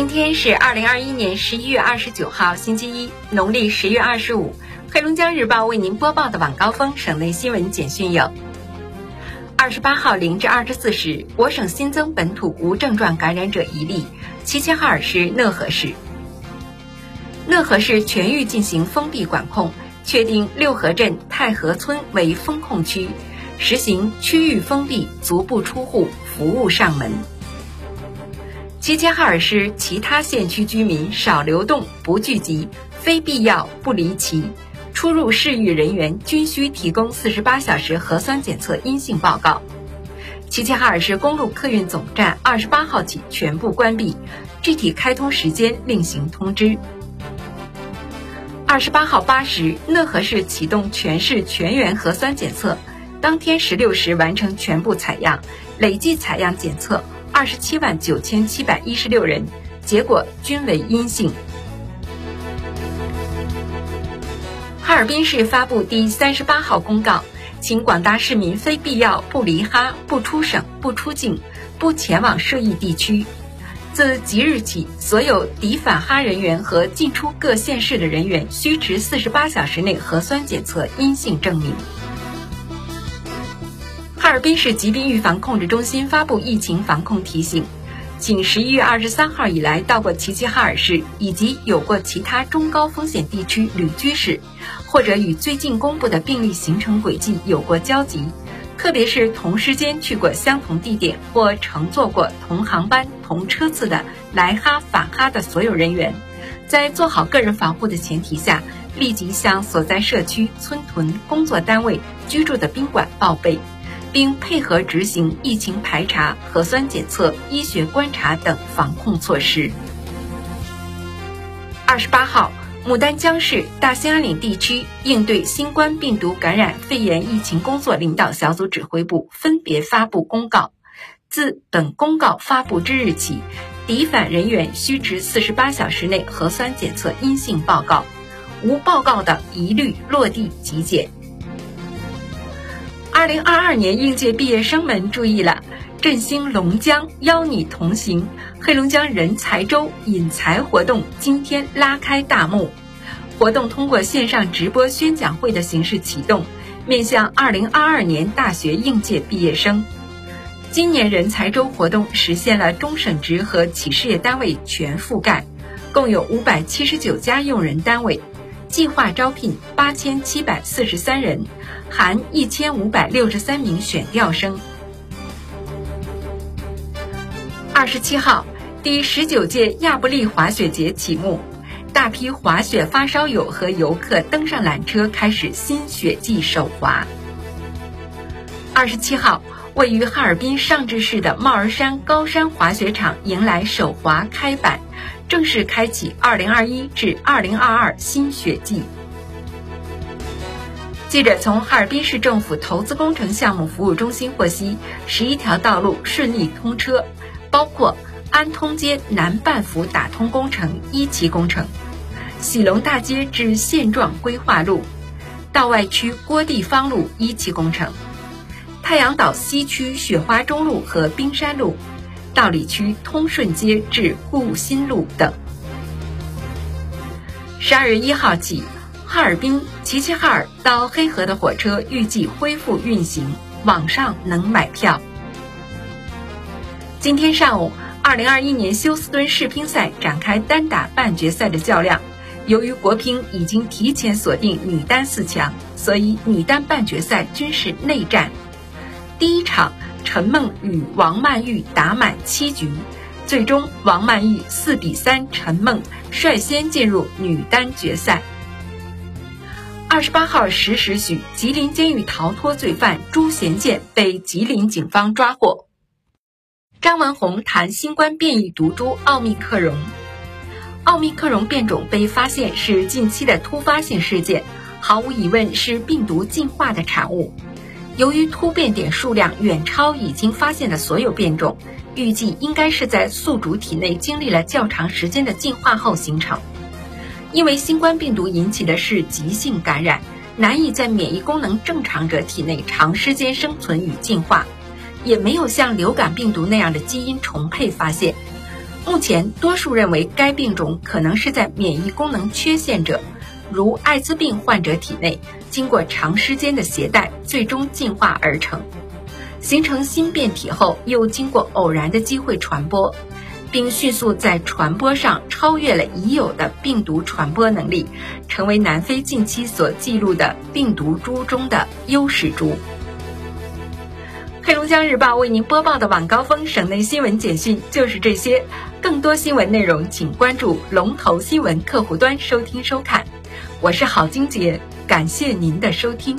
今天是二零二一年十一月二十九号，星期一，农历十月二十五。黑龙江日报为您播报的晚高峰省内新闻简讯有：二十八号零至二十四时，我省新增本土无症状感染者一例，齐齐哈尔市讷河市。讷河市全域进行封闭管控，确定六合镇太和村为封控区，实行区域封闭，足不出户，服务上门。齐齐哈尔市其他县区居民少流动、不聚集，非必要不离齐。出入市域人员均需提供四十八小时核酸检测阴性报告。齐齐哈尔市公路客运总站二十八号起全部关闭，具体开通时间另行通知。二十八号八时，讷河市启动全市全员核酸检测，当天十六时完成全部采样，累计采样检测。二十七万九千七百一十六人，结果均为阴性。哈尔滨市发布第三十八号公告，请广大市民非必要不离哈、不出省、不出境、不前往涉疫地区。自即日起，所有抵返哈人员和进出各县市的人员需持四十八小时内核酸检测阴性证明。哈尔滨市疾病预防控制中心发布疫情防控提醒，请十一月二十三号以来到过齐齐哈尔市以及有过其他中高风险地区旅居史，或者与最近公布的病例行程轨迹有过交集，特别是同时间去过相同地点或乘坐过同航班同车次的来哈返哈的所有人员，在做好个人防护的前提下，立即向所在社区、村屯、工作单位、居住的宾馆报备。并配合执行疫情排查、核酸检测、医学观察等防控措施。二十八号，牡丹江市大兴安岭地区应对新冠病毒感染肺炎疫情工作领导小组指挥部分别发布公告，自本公告发布之日起，抵返人员需持四十八小时内核酸检测阴性报告，无报告的一律落地极检。二零二二年应届毕业生们注意了！振兴龙江，邀你同行。黑龙江人才周引才活动今天拉开大幕，活动通过线上直播宣讲会的形式启动，面向二零二二年大学应届毕业生。今年人才周活动实现了中省直和企事业单位全覆盖，共有五百七十九家用人单位。计划招聘八千七百四十三人，含一千五百六十三名选调生。二十七号，第十九届亚布力滑雪节启幕，大批滑雪发烧友和游客登上缆车，开始新雪季首滑。二十七号，位于哈尔滨尚志市的帽儿山高山滑雪场迎来首滑开板。正式开启2021至2022新雪季。记者从哈尔滨市政府投资工程项目服务中心获悉，十一条道路顺利通车，包括安通街南半幅打通工程一期工程，喜龙大街至现状规划路，道外区郭地方路一期工程，太阳岛西区雪花中路和冰山路。道里区通顺街至顾新路等。十二月一号起，哈尔滨齐齐哈尔到黑河的火车预计恢复运行，网上能买票。今天上午，二零二一年休斯敦世乒赛展开单打半决赛的较量。由于国乒已经提前锁定女单四强，所以女单半决赛均是内战。第一场。陈梦与王曼玉打满七局，最终王曼玉四比三，陈梦率先进入女单决赛。二十八号十时许，吉林监狱逃脱罪犯朱贤建被吉林警方抓获。张文宏谈新冠变异毒株奥密克戎，奥密克戎变种被发现是近期的突发性事件，毫无疑问是病毒进化的产物。由于突变点数量远超已经发现的所有变种，预计应该是在宿主体内经历了较长时间的进化后形成。因为新冠病毒引起的是急性感染，难以在免疫功能正常者体内长时间生存与进化，也没有像流感病毒那样的基因重配发现。目前，多数认为该病种可能是在免疫功能缺陷者，如艾滋病患者体内，经过长时间的携带，最终进化而成，形成新变体后，又经过偶然的机会传播，并迅速在传播上超越了已有的病毒传播能力，成为南非近期所记录的病毒株中的优势株。黑龙江日报为您播报的晚高峰省内新闻简讯就是这些，更多新闻内容请关注龙头新闻客户端收听收看。我是郝晶姐，感谢您的收听。